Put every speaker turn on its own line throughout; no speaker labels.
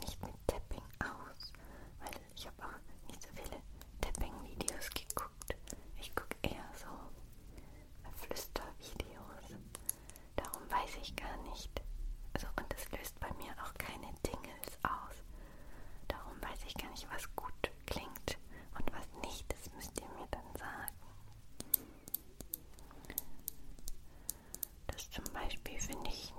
nicht mit Tapping aus, weil ich habe auch nicht so viele Tapping-Videos geguckt. Ich gucke eher so Flüstervideos. Darum weiß ich gar nicht. Also, und es löst bei mir auch keine Dingels aus. Darum weiß ich gar nicht, was gut klingt und was nicht. Das müsst ihr mir dann sagen. Das zum Beispiel finde ich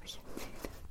glaube, ich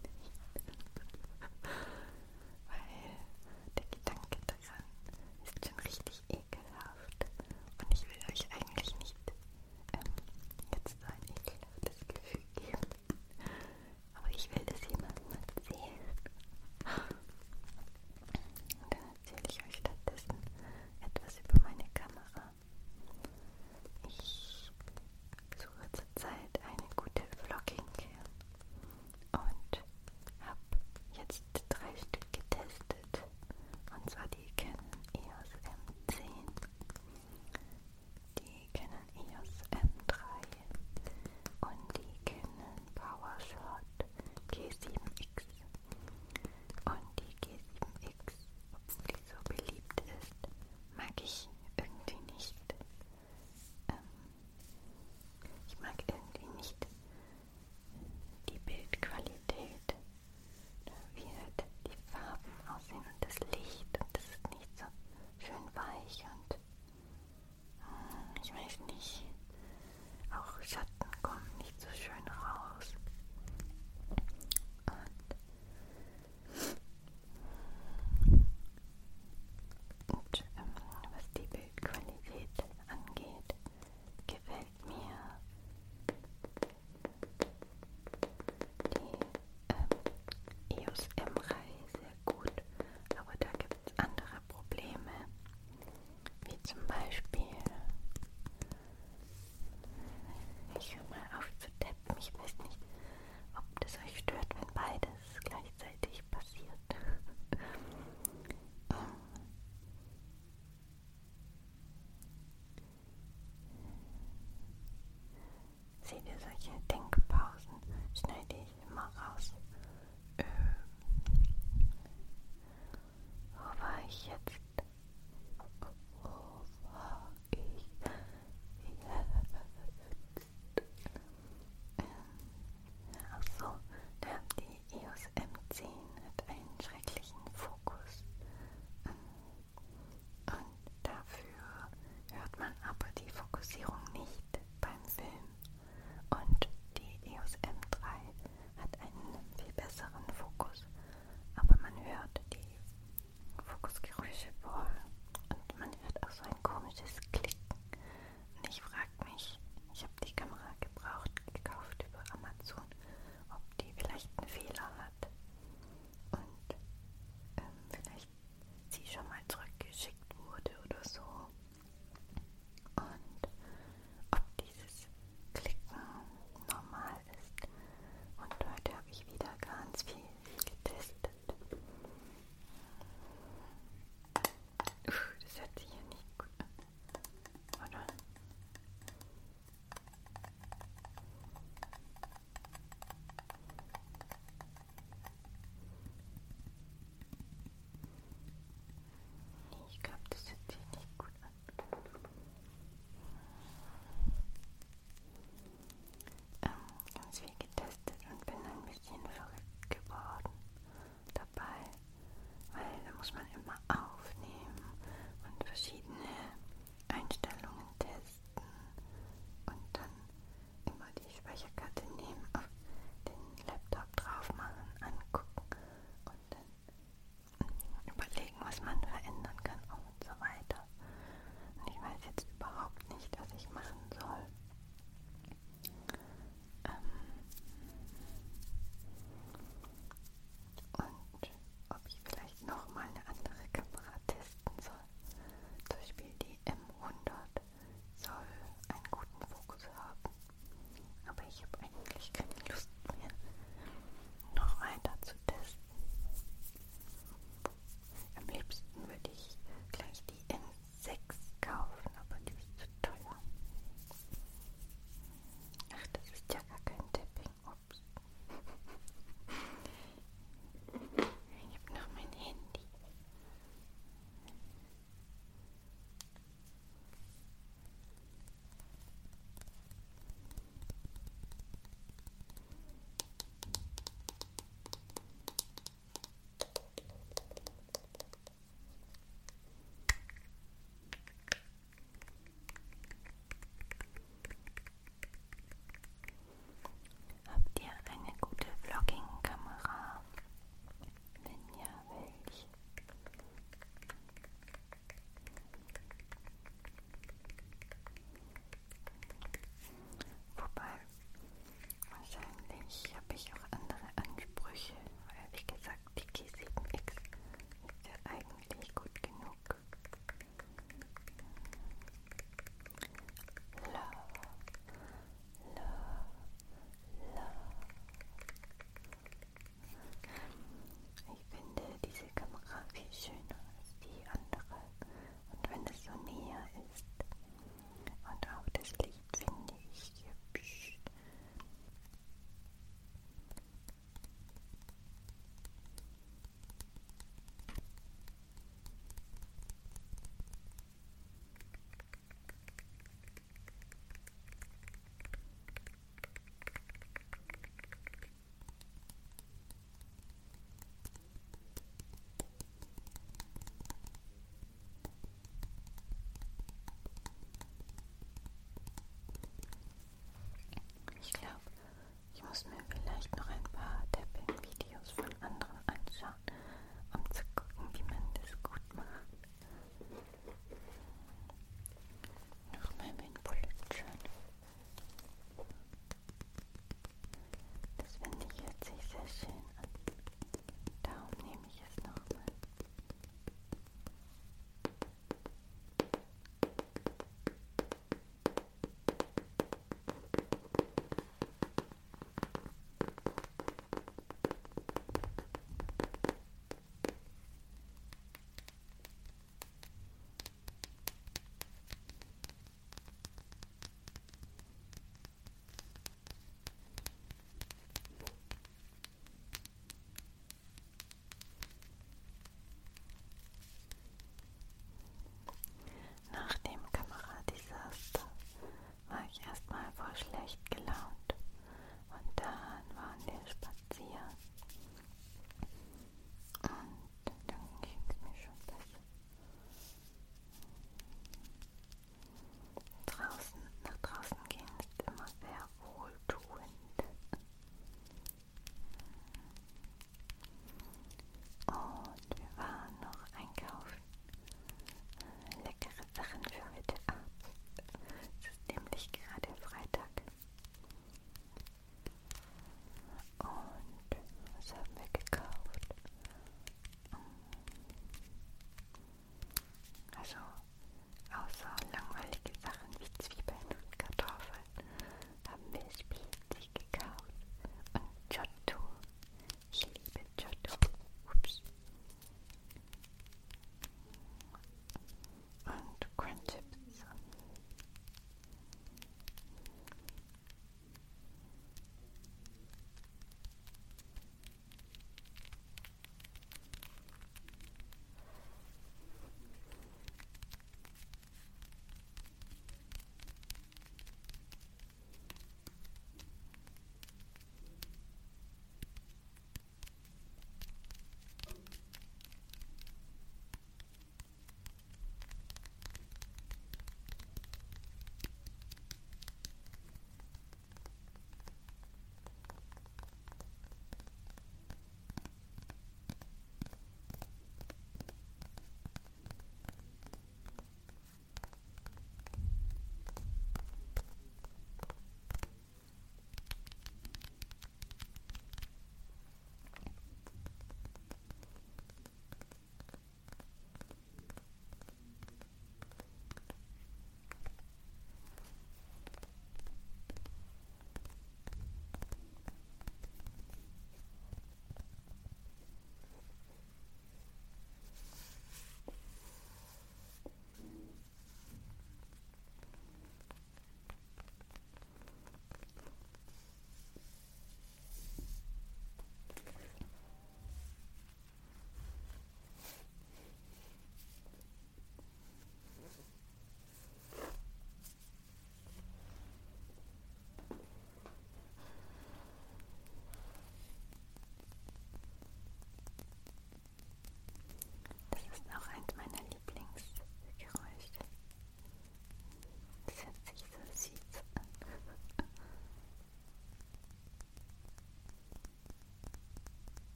House movie.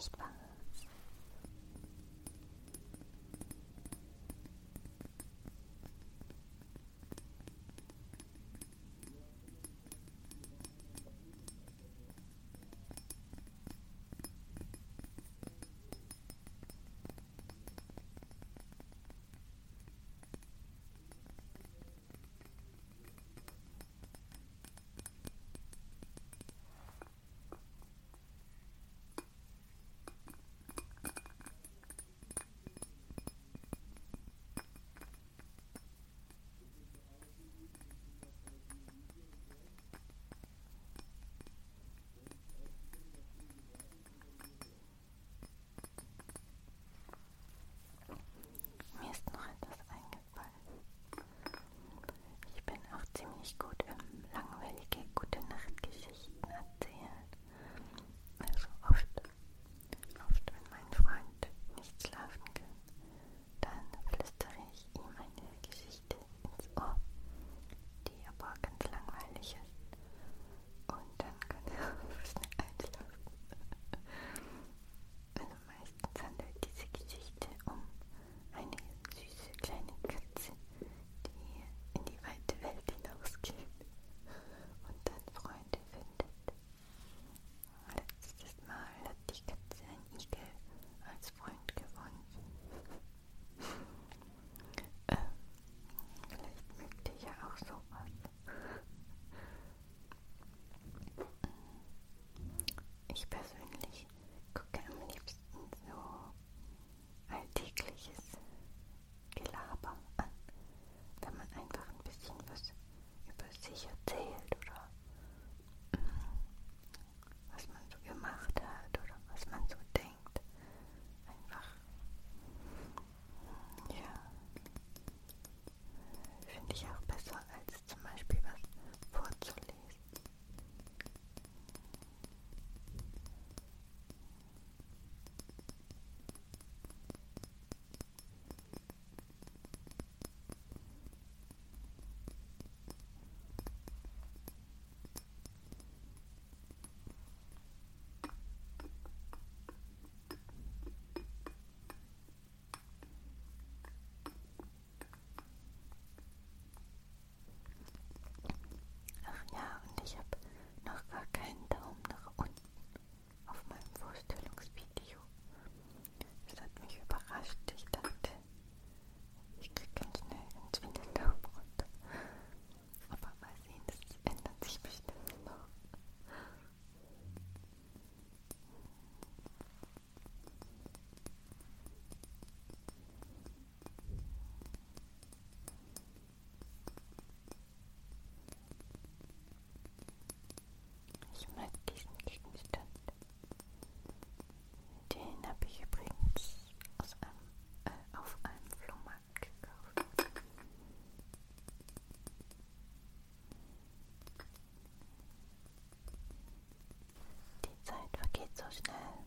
sichtbar. Ich persönlich そうですね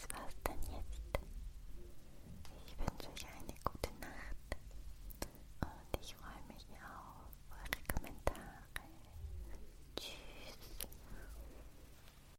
as